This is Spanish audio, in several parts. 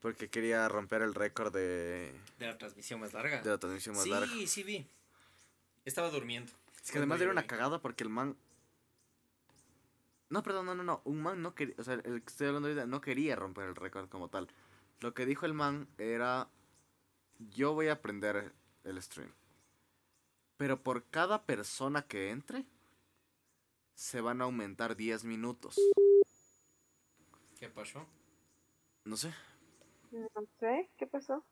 Porque quería romper el récord de, De la transmisión más larga. de la transmisión más sí, larga. sí vi. Estaba durmiendo. Es que además era una cagada porque el man. No, perdón, no, no, no. Un man no quería. O sea, el que estoy hablando ahorita no quería romper el récord como tal. Lo que dijo el man era. Yo voy a aprender el stream. Pero por cada persona que entre. Se van a aumentar 10 minutos. ¿Qué pasó? No sé. No sé, ¿qué pasó?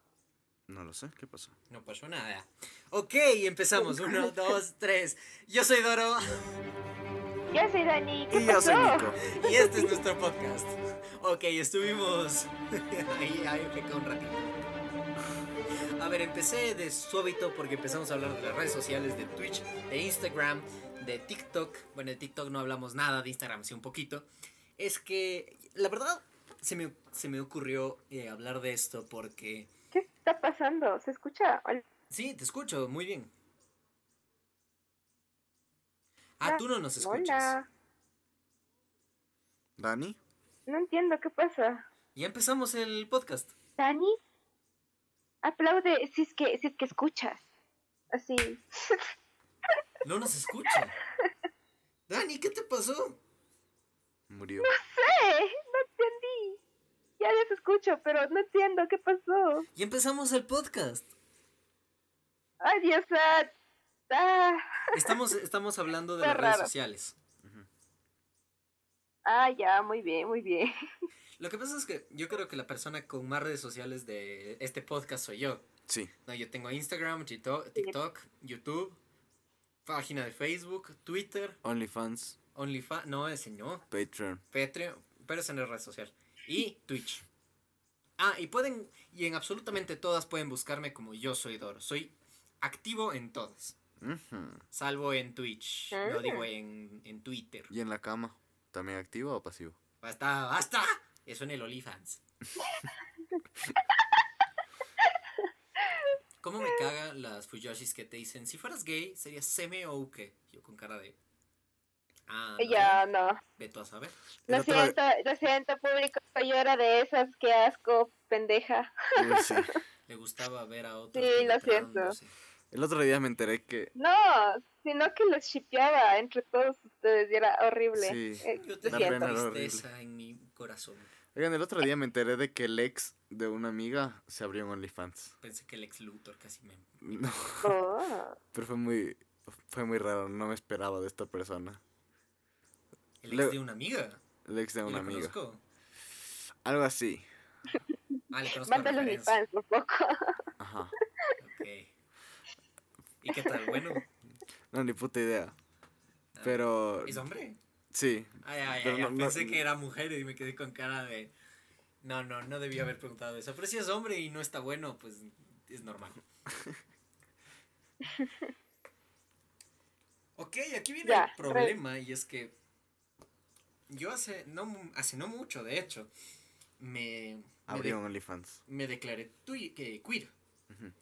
No lo sé. ¿Qué pasó? No pasó nada. Ok, empezamos. Uno, dos, tres. Yo soy Doro Yo soy Dani, ¿qué Y yo soy Nico. y este es nuestro podcast. Ok, estuvimos. ahí, ahí me quedé un ratito. A ver, empecé de suavito porque empezamos a hablar de las redes sociales, de Twitch, de Instagram, de TikTok. Bueno, de TikTok no hablamos nada, de Instagram sí un poquito. Es que, la verdad, se me, se me ocurrió eh, hablar de esto porque... ¿Qué está pasando? ¿Se escucha? Sí, te escucho, muy bien. Ah, tú no nos escuchas. Hola. ¿Dani? No entiendo qué pasa. Ya empezamos el podcast. Dani, aplaude si es que, si es que escuchas. Así. No nos escucha. Dani, ¿qué te pasó? Murió. No entendí. Ya les escucho, pero no entiendo qué pasó. Ya empezamos el podcast. Ay, Dios ah, Estamos, estamos hablando de Está las redes sociales. ah, ya, muy bien, muy bien. Lo que pasa es que yo creo que la persona con más redes sociales de este podcast soy yo. Sí. No, yo tengo Instagram, TikTok, TikTok, YouTube, página de Facebook, Twitter, OnlyFans. OnlyFans, no, ese no, Patreon. Patreon, pero es en la red social. Y Twitch. Ah, y pueden, y en absolutamente todas pueden buscarme como yo soy Doro. Soy activo en todas. Salvo en Twitch. No Ah. digo en, en Twitter. ¿Y en la cama? ¿También activo o pasivo? Basta, basta. Eso en el OnlyFans. ¿Cómo me cagan las Fuyoshis que te dicen, si fueras gay, serías seme o uke? Yo con cara de... Ah, no, Ya, no. Ve tú a saber. Lo siento, lo siento, público. Yo era de esas. Qué asco, pendeja. Uy, sí. Le gustaba ver a otros Sí, lo siento. El otro día me enteré que. No, sino que los shipeaba entre todos ustedes y era horrible. Sí. Eh, Yo era tristeza en mi corazón. Oigan, el otro día me enteré de que el ex de una amiga se abrió en OnlyFans. Pensé que el ex Luthor casi me... No, Oh. pero fue muy. Fue muy raro, no me esperaba de esta persona. El ex Le- de una amiga. El ex de ¿Y una amiga. conozco? Algo así. Ah, le conozco Mándalo referencia. fans un poco. Ajá. Ok. ¿Y qué tal? Bueno. No, ni puta idea. Ah, Pero. ¿Es hombre? Sí. Ay, ay, Pero ay, no- no- pensé que era mujer y me quedé con cara de... No, no, no debía haber preguntado eso. Pero si es hombre y no está bueno, pues es normal. Ok, aquí viene Ya, el problema y es que yo hace no, hace no mucho, de hecho, me, de- un OnlyFans. me declaré tui- que queer.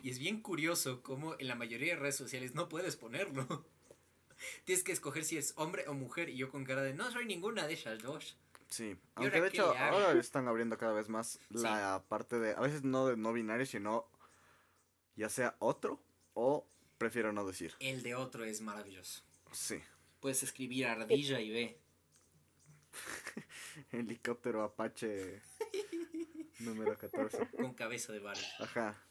Y es bien curioso cómo en la mayoría de redes sociales no puedes ponerlo. Tienes que escoger si es hombre o mujer y yo con cara de no soy ninguna de esas dos. Sí. ¿Y Aunque de hecho, ahora están abriendo cada vez más la parte de. A veces no de no binario, sino. Ya sea otro o prefiero no decir. El de otro es maravilloso. Sí. Puedes escribir ardilla y ve. Helicóptero Apache número 14. Con cabeza de Barbie. Ajá.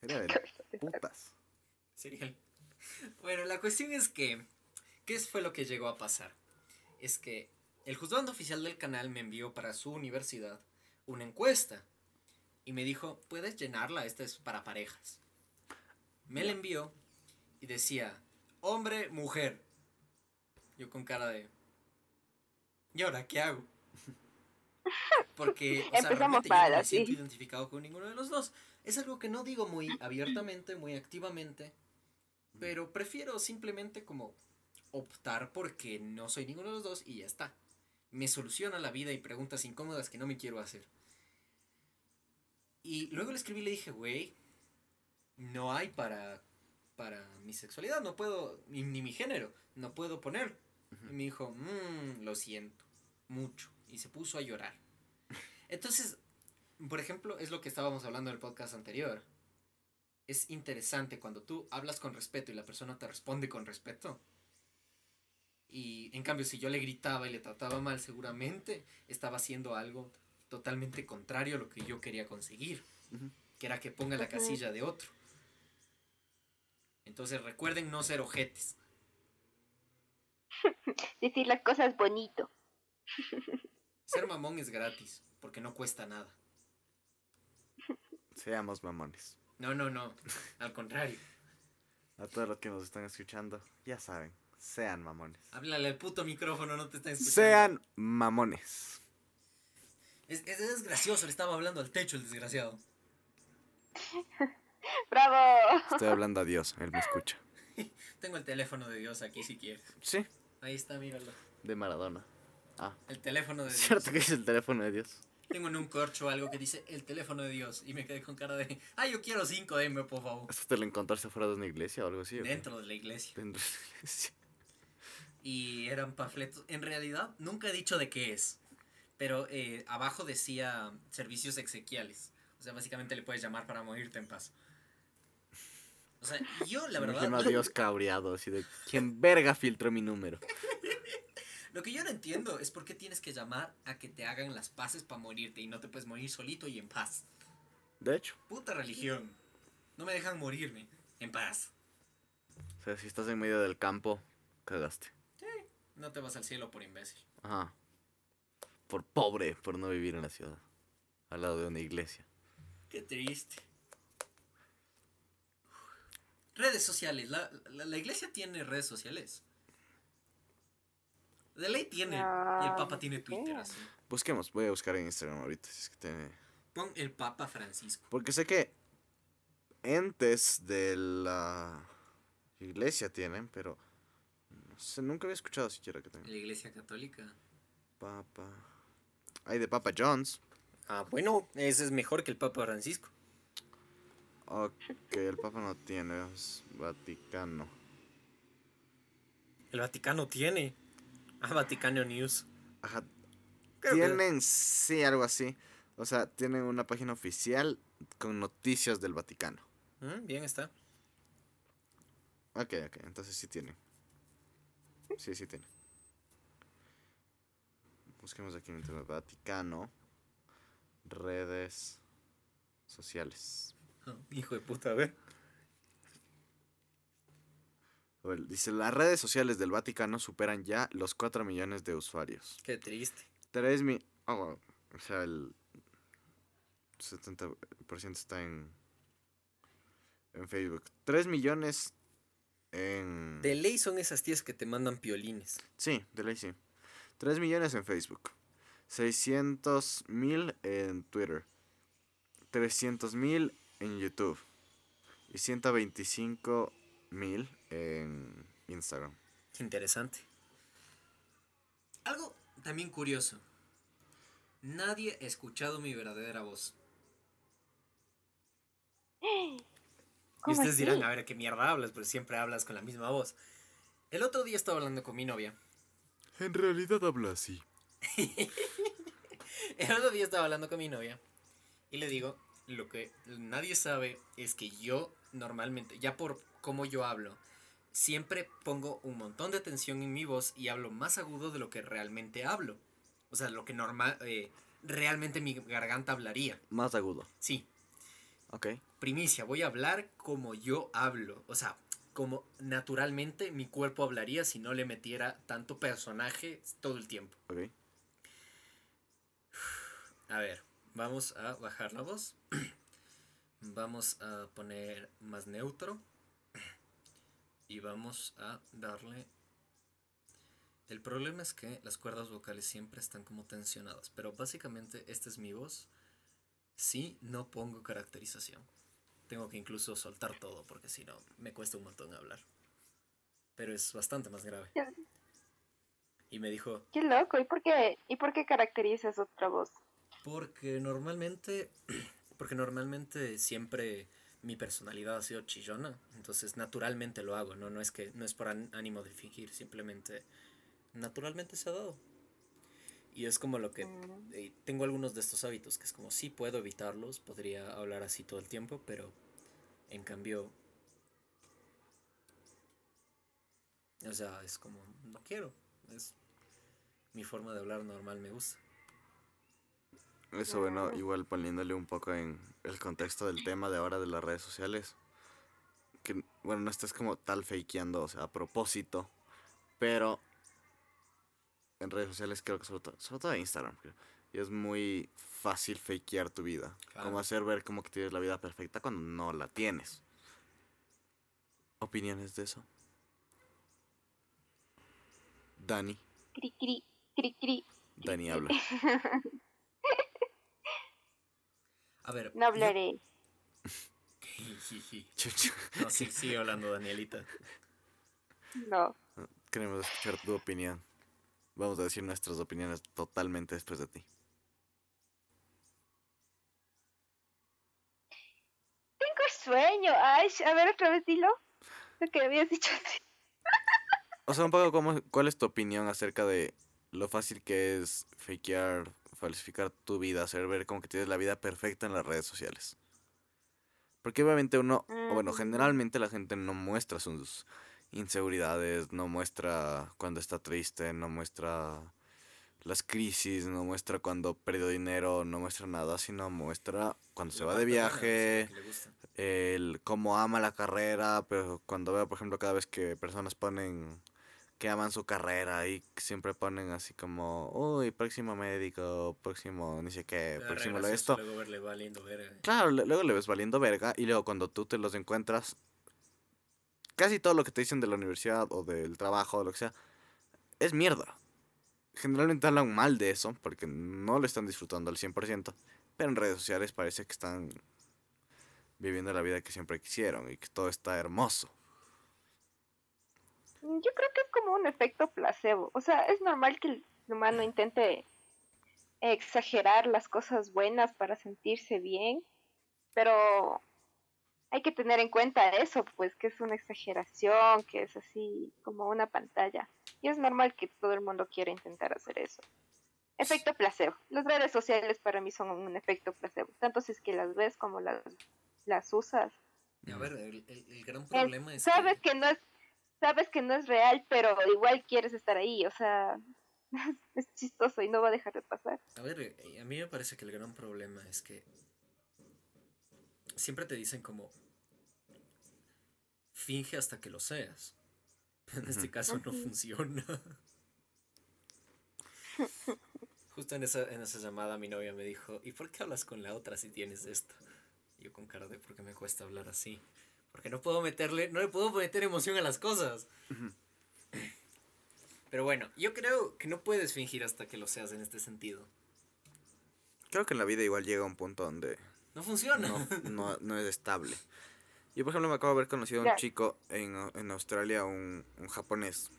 Sería de putas. Sería. Bueno, la cuestión es que. ¿Qué fue lo que llegó a pasar? Es que el juzgando oficial del canal me envió para su universidad una encuesta. Y me dijo, puedes llenarla, esta es para parejas. Me la envió y decía, hombre, mujer. Yo con cara de... ¿Y ahora qué hago? Porque, o sea, realmente yo no me siento identificado con ninguno de los dos. Es algo que no digo muy abiertamente, muy activamente, pero prefiero simplemente como optar porque no soy ninguno de los dos y ya está. Me soluciona la vida y preguntas incómodas que no me quiero hacer. Y luego le escribí y le dije, güey, no hay para, para mi sexualidad, no puedo, ni, ni mi género, no puedo poner. Y me dijo, "Mm, lo siento, mucho. Y se puso a llorar. Entonces, por ejemplo, es lo que estábamos hablando en el podcast anterior. Es interesante cuando tú hablas con respeto y la persona te responde con respeto. Y en cambio, si yo le gritaba y le trataba mal, seguramente estaba haciendo algo totalmente contrario a lo que yo quería conseguir, que era que ponga la casilla de otro. Entonces recuerden no ser ojetes. Decir las cosas bonito. Ser mamón es gratis, porque no cuesta nada. Seamos mamones. No, no, no. Al contrario. A todos los que nos están escuchando, ya saben, sean mamones. Háblale al puto micrófono, no te está escuchando. Sean mamones. Es, es, es gracioso, le estaba hablando al techo el desgraciado. ¡Bravo! Estoy hablando a Dios, él me escucha. Tengo el teléfono de Dios aquí si quieres. Sí, Ahí está, míralo. de Maradona. Ah, El teléfono de Dios. ¿cierto que es el teléfono de Dios? Tengo en un corcho algo que dice el teléfono de Dios. Y me quedé con cara de, ah, yo quiero 5 M, por favor. ¿Esto te lo encontraste fuera de una iglesia o algo así? o? Dentro de la iglesia. Dentro de la iglesia. Y eran panfletos. En realidad, nunca he dicho de qué es. Pero eh, abajo decía servicios exequiales. O sea, básicamente le puedes llamar para morirte en paz. O sea, yo la verdad... imagino a Dios cabreado, así de, ¿quién verga filtró mi número? Lo que yo no entiendo es por qué tienes que llamar a que te hagan las paces para morirte y no te puedes morir solito y en paz. De hecho, Puta religión. No me dejan morirme en paz. o sea, si estás en medio del campo, cagaste. No te vas al cielo por imbécil. Ajá. Por pobre, por no vivir en la ciudad. Al lado de una iglesia. Qué triste. Redes sociales. La, la, la iglesia tiene redes sociales. De ley tiene. y el Ah, Papa tiene Twitter. Así. Busquemos, voy a buscar en Instagram ahorita si es que tiene. Pon el Papa Francisco. Porque sé que entes de la iglesia tienen, pero no sé, nunca había escuchado siquiera que tengan. La iglesia católica. Papa. Hay de Papa John's. Ah, bueno, ese es mejor que el Papa Francisco. Ok, el Papa no tiene, es Vaticano. El Vaticano tiene. Ah, Vaticano News. Ajá, Creo que- tienen, sí, algo así. O sea, tienen una página oficial con noticias del Vaticano. Mm, bien está. Ok, ok, entonces sí tienen. Sí, sí tienen. Busquemos aquí en internet Vaticano. Redes sociales. Hijo de puta, a ver. Dice, las redes sociales del Vaticano superan ya los 4 millones de usuarios. Qué triste. 3 mi... oh. O sea, el 70% está en... En Facebook. 3 millones en... De ley son esas tías que te mandan piolines. Sí, de ley sí. 3 millones en Facebook. 600 mil en Twitter. 300 mil en YouTube. Y 125 mil en Instagram. Interesante. Algo también curioso. Nadie ha escuchado mi verdadera voz. Y ¿Cómo ustedes así? dirán, a ver, ¿qué mierda hablas? Pero siempre hablas con la misma voz. El otro día estaba hablando con mi novia. En realidad habla así. El otro día estaba hablando con mi novia. Y le digo, lo que nadie sabe es que yo normalmente, ya por cómo yo hablo, siempre pongo un montón de tensión en mi voz y hablo más agudo de lo que realmente hablo. O sea, lo que normal, eh, realmente mi garganta hablaría. Más agudo. Sí, Ok. primicia, voy a hablar como yo hablo. O sea, como naturalmente mi cuerpo hablaría si no le metiera tanto personaje todo el tiempo. Ok. A ver, vamos a bajar la voz. vamos a poner más neutro. Y vamos a darle... El problema es que las cuerdas vocales siempre están como tensionadas. Pero básicamente esta es mi voz. Si no pongo caracterización. Tengo que incluso soltar todo porque si no me cuesta un montón hablar. Pero es bastante más grave. Y me dijo, Qué loco. ¿Y por qué, ¿Y por qué caracterizas otra voz? Porque normalmente, porque normalmente siempre mi personalidad ha sido chillona, entonces naturalmente lo hago, no, no es que no es por án- ánimo de fingir, simplemente naturalmente se ha dado. Y es como lo que eh, tengo algunos de estos hábitos, que es como sí puedo evitarlos, podría hablar así todo el tiempo, pero en cambio, o sea, es como, no quiero, es mi forma de hablar normal, me gusta. Eso, bueno, igual poniéndole un poco en el contexto del tema de ahora de las redes sociales. Que, bueno, no estás como tal fakeando, o sea, a propósito. Pero en redes sociales creo que sobre todo, sobre todo Instagram, creo. Y es muy fácil fakear tu vida. Claro. Como hacer ver como que tienes la vida perfecta cuando no la tienes. ¿Opiniones de eso? Dani. Cri, cri, cri, cri. Dani habla. A ver, No hablaré. yo- no, sí, sigue hablando, Danielita. No. Queremos escuchar tu opinión. Vamos a decir nuestras opiniones totalmente después de ti. Tengo sueño. Ay, a ver otra vez dilo. Lo que habías dicho antes. O sea, un poco cómo, cuál es tu opinión acerca de lo fácil que es fakear, falsificar tu vida, hacer ver como que tienes la vida perfecta en las redes sociales. Porque obviamente uno, bueno, Mm. generalmente la gente no muestra sus inseguridades, no muestra cuando está triste, no muestra las crisis, no muestra cuando perdió dinero, no muestra nada, sino muestra cuando se va de viaje, el cómo ama la carrera, pero cuando veo, por ejemplo, cada vez que personas ponen que aman su carrera y siempre ponen así como, uy, próximo médico, próximo ni sé qué, Pero próximo lo esto. Luego verle valiendo verga. Claro, le- luego le ves valiendo verga y luego cuando tú te los encuentras, casi todo lo que te dicen de la universidad o del trabajo o lo que sea, es mierda. Generalmente hablan mal de eso porque no lo están disfrutando al 100%, pero en redes sociales parece que están viviendo la vida que siempre quisieron y que todo está hermoso. Yo creo que es como un efecto placebo. O sea, es normal que el humano intente exagerar las cosas buenas para sentirse bien, pero hay que tener en cuenta eso, pues que es una exageración, que es así como una pantalla. Y es normal que todo el mundo quiera intentar hacer eso. Efecto placebo. Las redes sociales para mí son un efecto placebo. Tanto si es que las ves como las, las usas. A ver, el, el- el gran Es- problema es sabes que... que no es sabes que no es real pero igual quieres estar ahí o sea es chistoso y no va a dejar de pasar A ver, eh, a mí me parece que el gran problema es que siempre te dicen como finge hasta que lo seas. En este caso no funciona. Justo en esa, en esa llamada mi novia me dijo, ¿y por qué hablas con la otra si tienes esto? Y yo con cara de, ¿por qué me cuesta hablar así? Porque no puedo meterle, no le puedo meter emoción a las cosas. Pero bueno, yo creo que no puedes fingir hasta que lo seas en este sentido. Creo que en la vida igual llega un punto donde No funciona. no, no, no es estable. Yo, por ejemplo, me acabo de haber conocido a un chico en, en Australia, un, un japonés,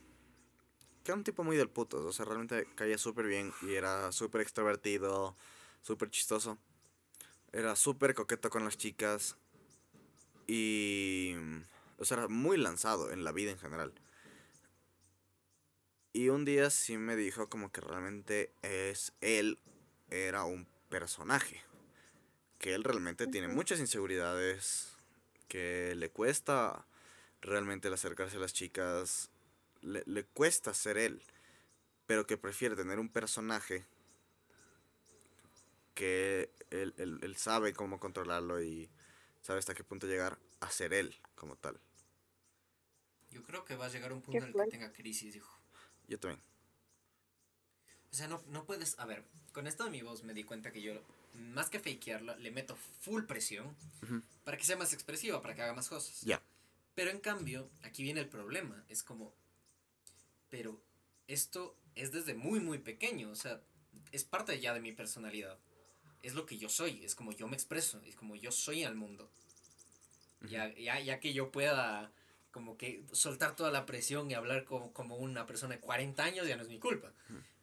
que era un tipo muy del puto, o sea, realmente caía súper bien y era súper extrovertido, súper chistoso. Era súper coqueto con las chicas y, o sea, era muy lanzado en la vida en general. Y un día sí me dijo como que realmente es él, era un personaje que él realmente tiene muchas inseguridades, que le cuesta realmente el acercarse a las chicas, le, le cuesta ser él, pero que prefiere tener un personaje que él, él- él sabe cómo controlarlo y sabe hasta qué punto llegar a ser él como tal. Yo creo que va a llegar un punto en el que tenga crisis, hijo. Yo también. O sea, no, no puedes. A ver, con esto de mi voz me di cuenta que yo, más que fakearla, le meto full presión para que sea más expresiva, para que haga más cosas. Ya. Pero en cambio, aquí viene el problema. Es como. Pero esto es desde muy, muy pequeño. O sea, es parte ya de mi personalidad. Es lo que yo soy. Es como yo me expreso. Es como yo soy al mundo. Ya, ya, ya que yo pueda como que soltar toda la presión y hablar como, como una persona de 40 años ya no es mi culpa.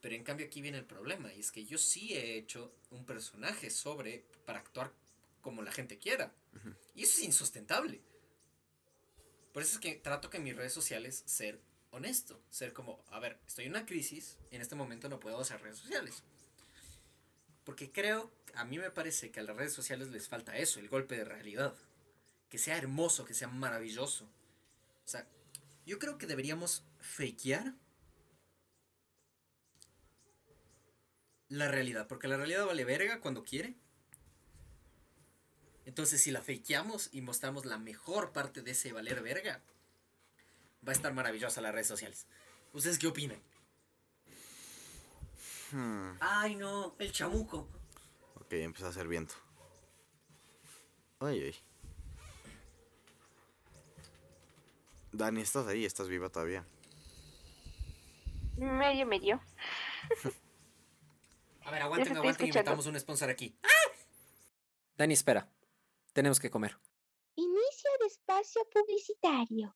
Pero en cambio aquí viene el problema y es que yo sí he hecho un personaje sobre para actuar como la gente quiera. Y eso es insustentable. Por eso es que trato que en mis redes sociales ser honesto, ser como, a ver, estoy en una crisis, en este momento no puedo hacer redes sociales. Porque creo, a mí me parece que a las redes sociales les falta eso, el golpe de realidad. Que sea hermoso, que sea maravilloso. O sea, yo creo que deberíamos fakear la realidad, porque la realidad vale verga cuando quiere. Entonces, si la fakeamos y mostramos la mejor parte de ese valer verga, va a estar maravillosa las redes sociales. ¿Ustedes qué opinan? Hmm, Ay, no, el chamuco. Ok, empezó a hacer viento. Ay, ay. Dani, ¿estás ahí? ¿Estás viva todavía? Medio, medio. A ver, aguanten, aguanten y metamos un sponsor aquí. Dani, espera. Tenemos que comer. Inicio de espacio publicitario.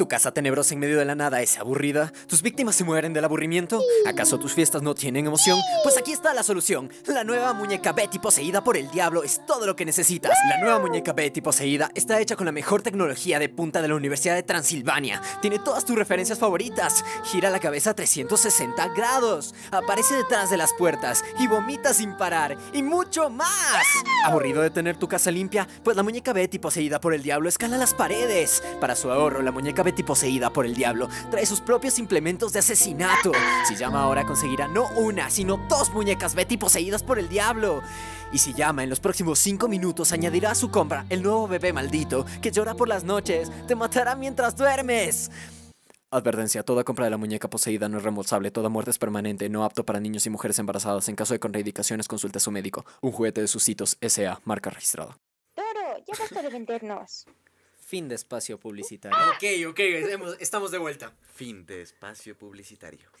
¿Tu casa tenebrosa en medio de la nada es aburrida? ¿Tus víctimas se mueren del aburrimiento? ¿Acaso tus fiestas no tienen emoción? Pues aquí está la solución. La nueva muñeca Betty poseída por el diablo es todo lo que necesitas. La nueva muñeca Betty poseída está hecha con la mejor tecnología de punta de la Universidad de Transilvania. Tiene todas tus referencias favoritas. Gira la cabeza a 360 grados. Aparece detrás de las puertas y vomita sin parar. Y mucho más. ¿Aburrido de tener tu casa limpia? Pues la muñeca Betty poseída por el diablo escala las paredes. Para su ahorro, la muñeca Betty poseída por el diablo trae sus propios implementos de asesinato. Si llama ahora conseguirá no una, sino dos muñecas Betty poseídas por el diablo. Y si llama en los próximos 5 minutos añadirá a su compra el nuevo bebé maldito que llora por las noches, te matará mientras duermes. Advertencia, toda compra de la muñeca poseída no es reembolsable, toda muerte es permanente, no apto para niños y mujeres embarazadas. En caso de contraindicaciones, consulte a su médico. Un juguete de sus hitos, SA, marca registrada. Toro, ya basta de vendernos. Fin de espacio publicitario. Ok, ok, estamos de vuelta. Fin de espacio publicitario.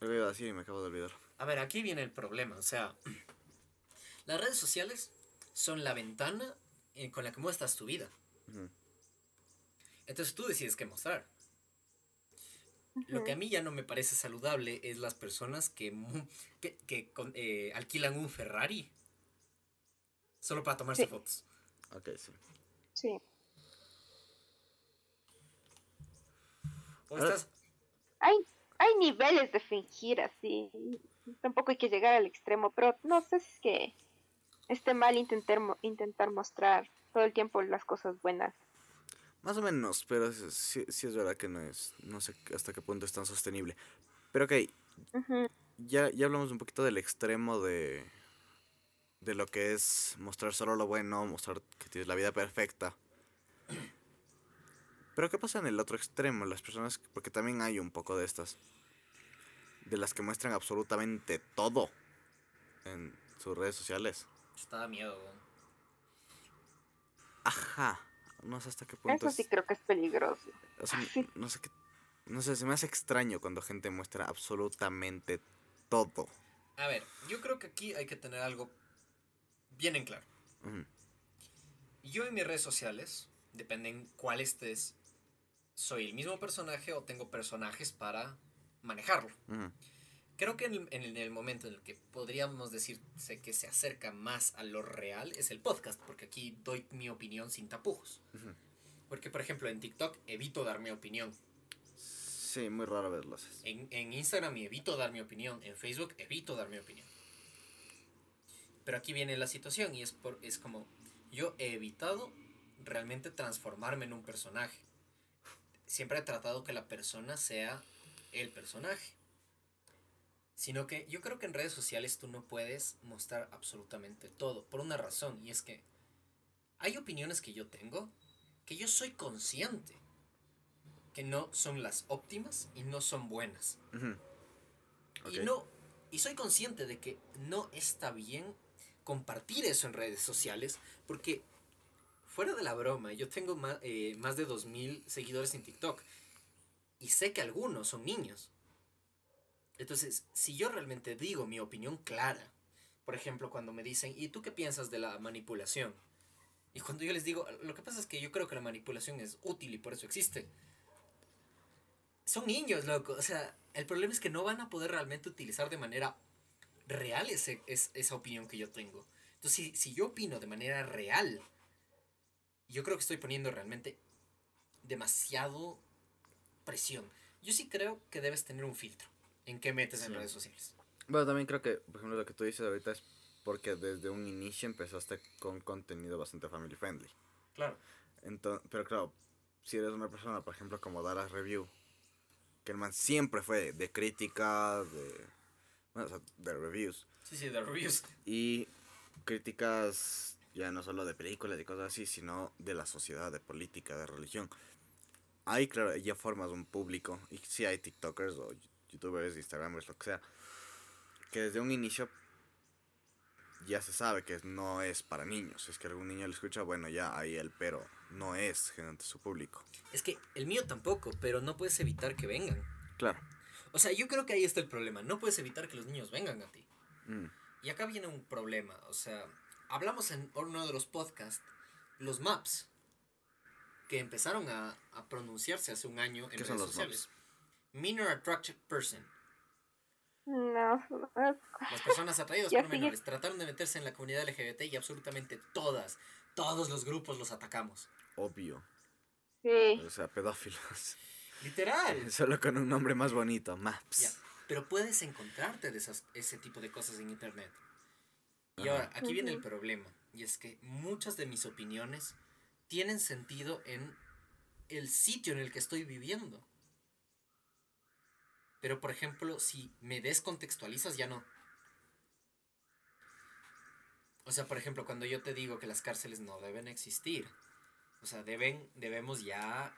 Lo iba a decir y me acabo de olvidar. A ver, aquí viene el problema, o sea, las redes sociales son la ventana con la que muestras tu vida. Entonces tú decides qué mostrar. Lo que a mí ya no me parece saludable es las personas que, mu- que, que con- eh, alquilan un Ferrari solo para tomarse Sí. fotos. Ok, sí. Sí. O estás- Hay, hay niveles de fingir así. Tampoco hay que llegar al extremo, pero no sé si es que esté mal intentar, mo- intentar mostrar todo el tiempo las cosas buenas. Más o menos, pero sí, sí es verdad que no es. No sé hasta qué punto es tan sostenible. Pero ok, ya, ya hablamos un poquito del extremo de. De lo que es mostrar solo lo bueno, mostrar que tienes la vida perfecta. Pero ¿qué pasa en el otro extremo? Las personas, porque también hay un poco de estas, de las que muestran absolutamente todo en sus redes sociales. Está da miedo. Ajá, no sé hasta qué punto Eso es- sí creo que es peligroso. o sea, sí. no sé qué, no sé, se me hace extraño cuando gente muestra absolutamente todo. A ver, yo creo que aquí hay que tener algo bien en claro. Yo en mis redes sociales, dependen cuál estés, soy el mismo personaje o tengo personajes para manejarlo. Creo que en el, en el momento en el que podríamos decirse que se acerca más a lo real es el podcast, porque aquí doy mi opinión sin tapujos. Porque, por ejemplo, en TikTok evito dar mi opinión. Sí, muy raro verlos. En, en Instagram evito dar mi opinión. En Facebook evito dar mi opinión. Pero aquí viene la situación y es, por, es como yo he evitado realmente transformarme en un personaje. Siempre he tratado que la persona sea el personaje. Sino que yo creo que en redes sociales tú no puedes mostrar absolutamente todo. Por una razón. Y es que hay opiniones que yo tengo que yo soy consciente que no son las óptimas y no son buenas. Ujú. Y Ok. no, y soy consciente de que no está bien compartir eso en redes sociales, porque fuera de la broma, yo tengo más, eh, más de 2.000 seguidores en TikTok y sé que algunos son niños. Entonces, si yo realmente digo mi opinión clara, por ejemplo, cuando me dicen, ¿y tú qué piensas de la manipulación? Y cuando yo les digo, lo que pasa es que yo creo que la manipulación es útil y por eso existe. Son niños, loco. O sea, el problema es que no van a poder realmente utilizar de manera real ese, es- esa opinión que yo tengo. Entonces, si, si yo opino de manera real, yo creo que estoy poniendo realmente demasiado presión. Yo sí creo que debes tener un filtro en qué metes en Sí. redes sociales. Bueno, también creo que, por ejemplo, lo que tú dices ahorita es porque desde un inicio empezaste con contenido bastante family friendly. Claro. Entonces, pero claro, si eres una persona, por ejemplo, como Dallas Review, que el man siempre fue de crítica, de, bueno, o sea, de reviews, Sí, sí, de reviews. y críticas ya no solo de películas y cosas así, sino de la sociedad, de política, de religión. Ahí, claro, ya formas un público, y sí hay TikTokers o YouTubers, Instagramers, lo que sea, que desde un inicio ya se sabe que no es para niños. Si es que algún niño lo escucha, bueno, ya ahí el pero no es generalmente su público. Es que el mío tampoco, pero no puedes evitar que vengan. Claro. O sea, yo creo que ahí está el problema. No puedes evitar que los niños vengan a ti. Mm, Y acá viene un problema. O sea, hablamos en uno de los podcasts, los maps, que empezaron a, a pronunciarse hace un año en ¿Qué redes son los sociales. Minor Attracted Person. No, no, Las personas atraídas por sigue. menores trataron de meterse en la comunidad LGBT y absolutamente todas, todos los grupos los atacamos. obvio. sí. O sea, pedófilos. Literal. Solo con un nombre más bonito, Maps. Pero puedes encontrarte de esas, ese tipo de cosas en internet. Y Ajá. ahora, aquí viene el problema. Y es que muchas de mis opiniones tienen sentido en el sitio en el que estoy viviendo. Pero, por ejemplo, si me descontextualizas, ya no. O sea, por ejemplo, cuando yo te digo que las cárceles no deben existir, o sea, deben, debemos ya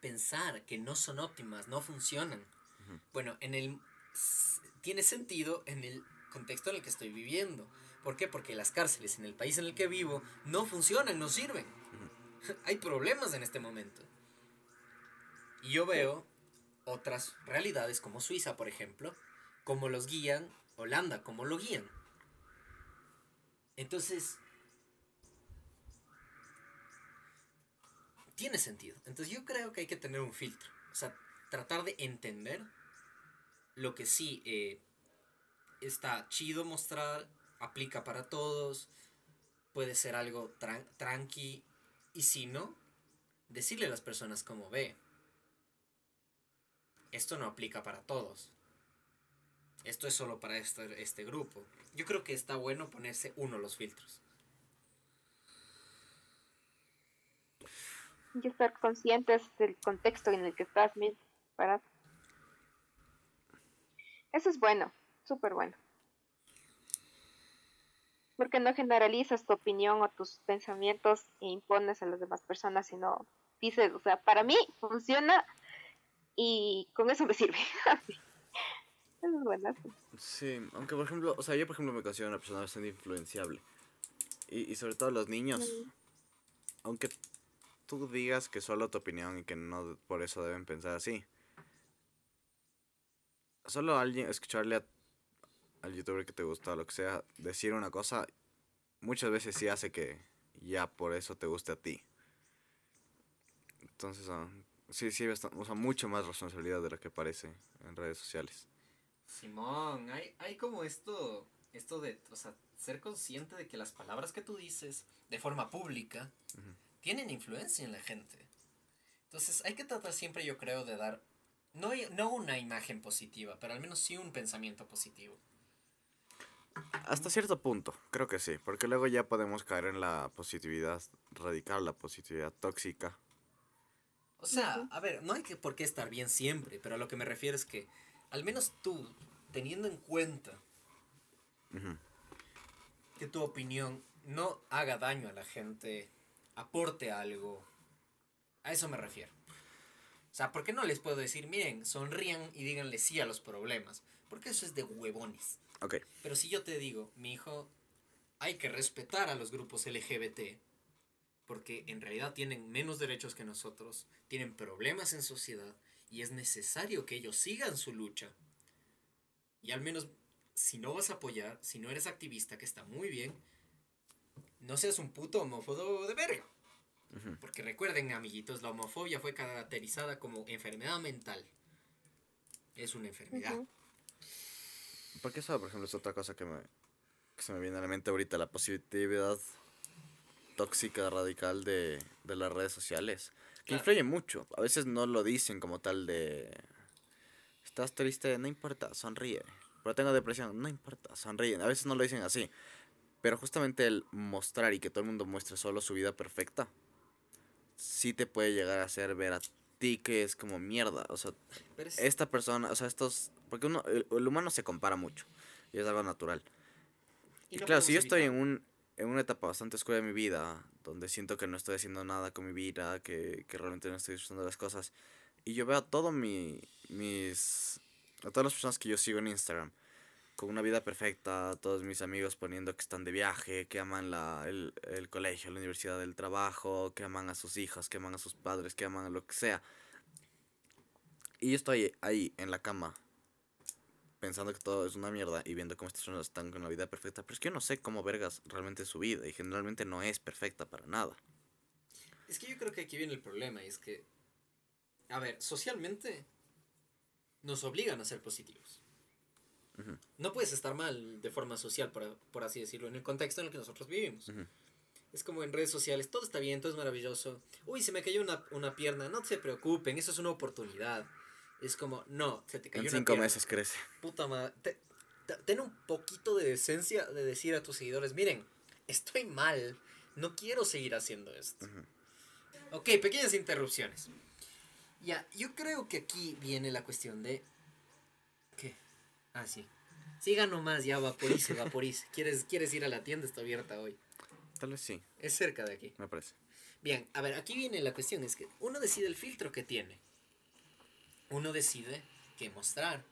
pensar que no son óptimas, no funcionan. Bueno, en el tiene sentido en el contexto en el que estoy viviendo. ¿Por qué? Porque las cárceles en el país en el que vivo no funcionan, no sirven. Hay problemas en este momento. Y yo veo otras realidades como Suiza, por ejemplo, como los guían, Holanda, como lo guían. Entonces, tiene sentido. Entonces yo creo que hay que tener un filtro. O sea, tratar de entender lo que sí eh, está chido mostrar, aplica para todos, puede ser algo tran- tranqui, y si no, decirle a las personas como ve. Esto no aplica para todos. Esto es solo para este, este grupo. Yo creo que está bueno ponerse uno los filtros. Y estar conscientes del contexto en el que estás mismo parado. Eso es bueno, súper bueno. Porque no generalizas tu opinión o tus pensamientos e impones a las demás personas, sino dices, o sea, para mí funciona y con eso me sirve. Eso es bueno. Sí, aunque por ejemplo, o sea, yo por ejemplo me considero una persona bastante influenciable. Y, y sobre todo los niños, Mm. aunque tú digas que solo tu opinión y que no por eso deben pensar así. Solo alguien, escucharle a- al youtuber que te gusta o lo que sea, decir una cosa, muchas veces sí hace que ya por eso te guste a ti. Entonces, ah, sí, sí, bast- o sea, mucho más responsabilidad de lo que parece en redes sociales. Simón, hay, hay como esto, esto de, o sea, ser consciente de que las palabras que tú dices de forma pública. Tienen influencia en la gente. Entonces hay que tratar siempre, yo creo, de dar, no, no una imagen positiva, pero al menos sí un pensamiento positivo. Hasta cierto punto, creo que sí, porque luego ya podemos caer en la positividad radical, la positividad tóxica. O sea, a ver, no hay que por qué estar bien siempre, pero a lo que me refiero es que al menos tú, teniendo en cuenta que tu opinión no haga daño a la gente, aporte algo. A eso me refiero. O sea, ¿por qué no les puedo decir, miren, sonrían y díganle sí a los problemas? Porque eso es de huevones. Ok, Pero si yo te digo, mi hijo, hay que respetar a los grupos LGBT, porque en realidad tienen menos derechos que nosotros, tienen problemas en sociedad, y es necesario que ellos sigan su lucha. Y al menos, si no vas a apoyar, si no eres activista, que está muy bien, no seas un puto homófobo de verga. Porque recuerden, amiguitos, la homofobia fue caracterizada como enfermedad mental. Es una enfermedad. Ujú. porque eso, por ejemplo, es otra cosa que me, que se me viene a la mente ahorita, la positividad tóxica, radical de, de las redes sociales. Que influye mucho. A veces no lo dicen como tal de... Estás triste, no importa, sonríe. Pero tengo depresión, no importa, sonríe. A veces no lo dicen así. Pero justamente el mostrar y que todo el mundo muestre solo su vida perfecta, sí te puede llegar a hacer ver a ti que es como mierda. O sea, es- esta persona, o sea, estos... Porque uno, el, el humano se compara mucho. Y es algo natural. y Y no claro, si yo estoy en, un, en una etapa bastante oscura de mi vida, donde siento que no estoy haciendo nada con mi vida, que, que realmente no estoy disfrutando de las cosas, y yo veo a todos mi, mis... a todas las personas que yo sigo en Instagram, con una vida perfecta, todos mis amigos poniendo que están de viaje, que aman la, el, el colegio, la universidad, el trabajo, que aman a sus hijas, que aman a sus padres, que aman a lo que sea. Y yo estoy ahí en la cama pensando que todo es una mierda y viendo cómo estas personas están con la vida perfecta. Pero es que yo no sé cómo vergas realmente su vida y generalmente no es perfecta para nada. Es que yo creo que aquí viene el problema, y es que, a ver, socialmente nos obligan a ser positivos. No puedes estar mal de forma social, por, por así decirlo, en el contexto en el que nosotros vivimos. Es como en redes sociales, todo está bien, todo es maravilloso. Uy, se me cayó una, una pierna, no se preocupen, eso es una oportunidad. Es como, no, se te cayó En una cinco pierna. meses crece. Puta madre. te- te- ten un poquito de decencia de decir a tus seguidores, miren, estoy mal, no quiero seguir haciendo esto. Ujú. Ok, pequeñas interrupciones. Ya, yo creo que aquí viene la cuestión de... ¿Qué? Ah, sí. Siga nomás, ya vaporice, vaporice. ¿Quieres, ¿Quieres ir a la tienda? Está abierta hoy. Tal vez sí, Es cerca de aquí. me parece. Bien, a ver, aquí viene la cuestión, es que uno decide el filtro que tiene. Uno decide qué mostrar.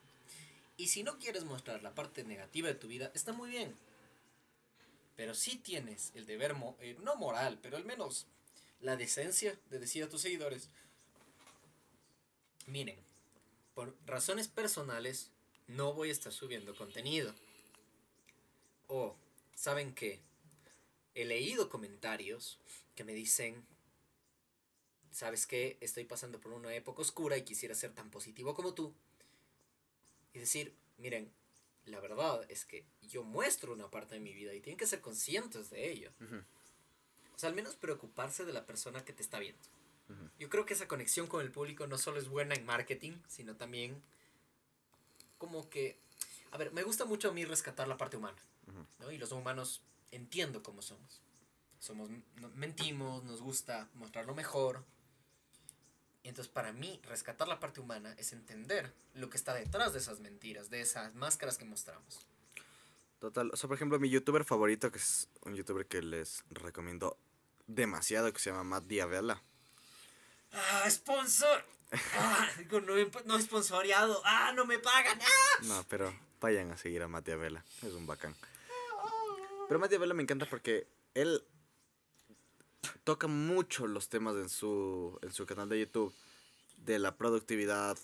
Y si no quieres mostrar la parte negativa de tu vida, está muy bien. Pero sí tienes el deber, mo- eh, no moral, pero al menos la decencia de decir a tus seguidores, miren, por razones personales no voy a estar subiendo contenido. O, ¿saben qué? He leído comentarios que me dicen, ¿sabes qué? Estoy pasando por una época oscura y quisiera ser tan positivo como tú. Y decir, miren, la verdad es que yo muestro una parte de mi vida y tienen que ser conscientes de ello. O sea, al menos preocuparse de la persona que te está viendo. Yo creo que esa conexión con el público no solo es buena en marketing, sino también como que... A ver, me gusta mucho a mí rescatar la parte humana. Ujú. ¿no? Y los humanos entiendo cómo somos. Somos mentimos, nos gusta mostrar lo mejor. Entonces para mí rescatar la parte humana es entender lo que está detrás de esas mentiras, de esas máscaras que mostramos. Total, o sea, por ejemplo, mi youtuber favorito, que es un youtuber que les recomiendo demasiado, que se llama Matt Diavela. ¡Ah, sponsor! ¡Ah, no, no sponsoreado! ¡Ah, no me pagan! ¡Ah! No, pero vayan a seguir a Matt Diavela, es un bacán. Pero Matt Diavela me encanta porque él toca mucho los temas en su, en su canal de YouTube de la productividad,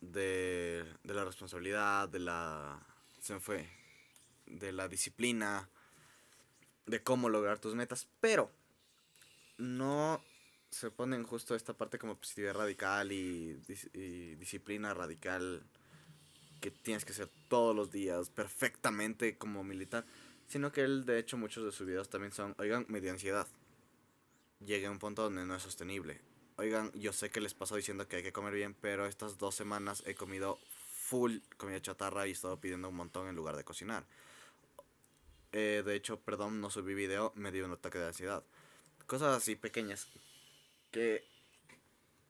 de, de la responsabilidad, de la... Se me fue. De la disciplina, de cómo lograr tus metas, pero no se pone en justo esta parte como positividad radical y, y disciplina radical que tienes que hacer todos los días perfectamente como militar, sino que él de hecho muchos de sus videos también son, oigan, me dio ansiedad. Llegué a un punto donde no es sostenible. Oigan, yo sé que les paso diciendo que hay que comer bien, pero estas dos semanas he comido full comida chatarra y he estado pidiendo un montón en lugar de cocinar. Eh, de hecho, perdón, no subí video, me dio un ataque de ansiedad. Cosas así pequeñas que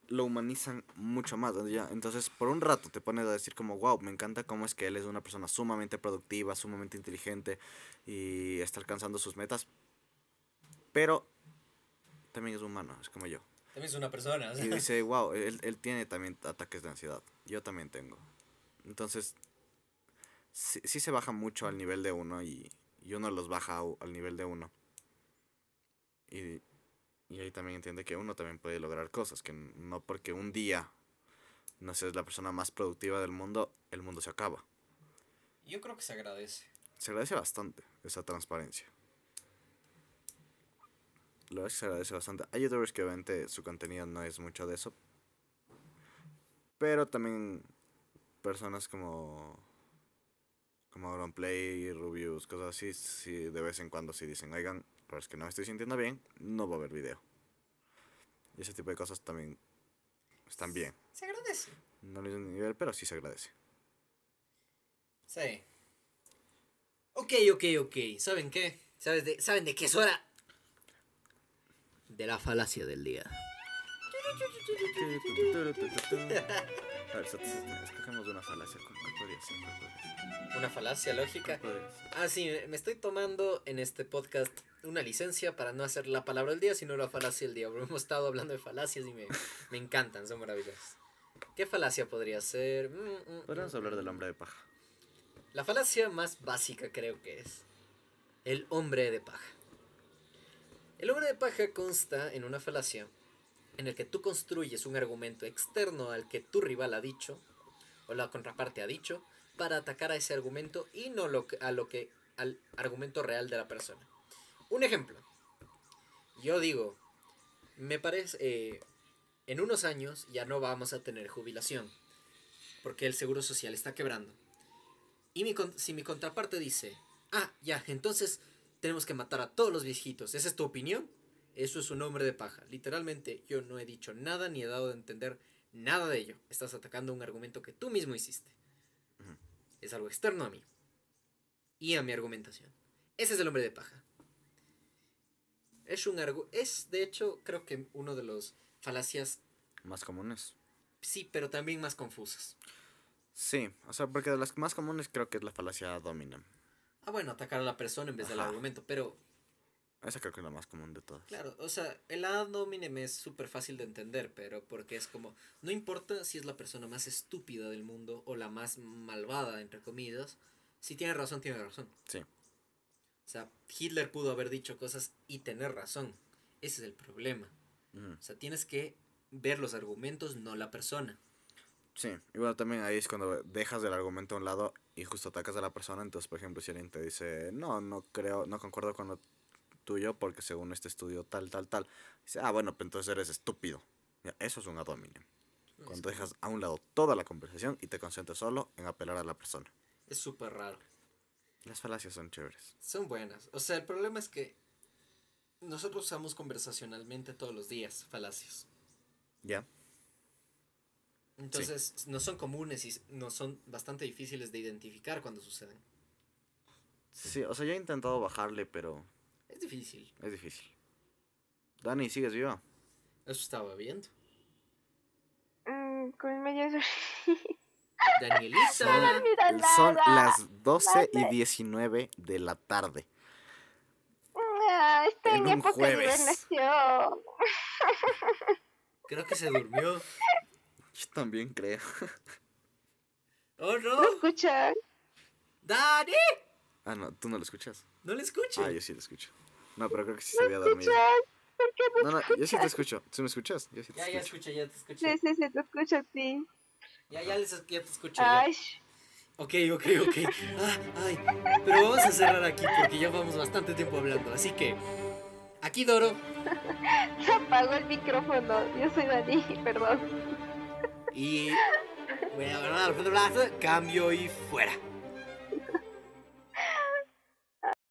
lo humanizan mucho más. Entonces, por un rato te pones a decir como, wow, me encanta cómo es que él es una persona sumamente productiva, sumamente inteligente y está alcanzando sus metas. Pero también es humano, es como yo. También es una persona. Y dice, wow, él, él tiene también ataques de ansiedad. Yo también tengo. Entonces, sí, sí se baja mucho al nivel de uno y, y uno los baja al nivel de uno. Y, y ahí también entiende que uno también puede lograr cosas, que no porque un día no seas la persona más productiva del mundo, el mundo se acaba. Yo creo que se agradece. Se agradece bastante esa transparencia. La verdad es que se agradece bastante. Hay youtubers que obviamente su contenido no es mucho de eso. Pero también personas como... como Auronplay, Rubius, cosas así, sí, de vez en cuando sí dicen, oigan, pero es que no me estoy sintiendo bien, no va a haber video. Y ese tipo de cosas también están bien. Se agradece. No al mismo nivel, pero sí se agradece. Sí. Ok, ok, ok. ¿Saben qué? ¿Sabes de, ¿Saben de qué es hora? De la falacia del día. A ver, escogemos una falacia. ¿Cuál podría ser? ¿Cuál podría ser? Una falacia lógica. Ah, sí, me estoy tomando en este podcast una licencia para no hacer la palabra del día, sino la falacia del día. Porque hemos estado hablando de falacias y me, me encantan, son maravillosas. ¿Qué falacia podría ser? Mm, mm, Podríamos mm, hablar mm. del hombre de paja. La falacia más básica creo que es el hombre de paja. El hombre de paja consta en una falacia en el que tú construyes un argumento externo al que tu rival ha dicho o la contraparte ha dicho para atacar a ese argumento y no lo a lo que al argumento real de la persona. Un ejemplo. Yo digo, me parece eh, en unos años ya no vamos a tener jubilación porque el seguro social está quebrando. Y mi si mi contraparte dice, ah, ya, entonces tenemos que matar a todos los viejitos, ¿esa es tu opinión? Eso es un hombre de paja. Literalmente, yo no he dicho nada ni he dado de entender nada de ello. Estás atacando un argumento que tú mismo hiciste. Es algo externo a mí. Y a mi argumentación. Ese es el hombre de paja. Es un argu es de hecho creo que uno de los falacias Más comunes. sí, pero también más confusas. Sí, o sea, porque de las más comunes creo que es la falacia dominem. Ah, bueno, atacar a la persona en vez del Ajá. argumento, pero Esa creo que es la más común de todas. Claro, o sea, el ad hominem es súper fácil de entender, pero porque es como, no importa si es la persona más estúpida del mundo o la más malvada, entre comillas, si tiene razón, tiene razón. Sí. O sea, Hitler pudo haber dicho cosas y tener razón. Ese es el problema. Ujú. O sea, tienes que ver los argumentos, no la persona. Sí, y bueno, también ahí es cuando dejas del argumento a un lado y justo atacas a la persona. Entonces, por ejemplo, si alguien te dice, no, no creo, no concuerdo con lo tuyo porque según este estudio tal, tal, tal. Dice, ah, bueno, pues entonces eres estúpido. Eso es un ad. Cuando dejas a un lado toda la conversación y te concentras solo en apelar a la persona. Es súper raro. Las falacias son chéveres. Son buenas. O sea, el problema es que nosotros usamos conversacionalmente todos los días falacias. ¿Ya? Entonces, no son comunes y no son bastante difíciles de identificar cuando suceden. Sí, o sea, yo he intentado bajarle, pero Es difícil. es difícil. Dani, ¿sigues viva? Eso estaba viendo. Mm, con medio Danielita. Son las 12 y 19 de la tarde. Ah, estoy en en, un época jueves. de hibernación. Creo que se durmió. Yo también creo. ¡Oh, ¿No no! escuchan? ¡Dani! Ah, no, tú no lo escuchas. No le escucho. Ah, yo sí lo escucho. No, pero creo que sí se había dormido. ¿Por qué no No, no, yo sí te escucho. ¿Tú me escuchas? Yo sí te Ya, ya escucho. escucho, ya te escucho. Sí, sí, sí, te escucho a ti. Ya, ya, les- ya te escucho. ya. Ok, ok, ok. Ah, ay. Pero vamos a cerrar aquí porque ya vamos bastante tiempo hablando. Así que, aquí Doro. se apagó el micrófono. Yo soy Dani, perdón. Y. Blas, cambio y fuera.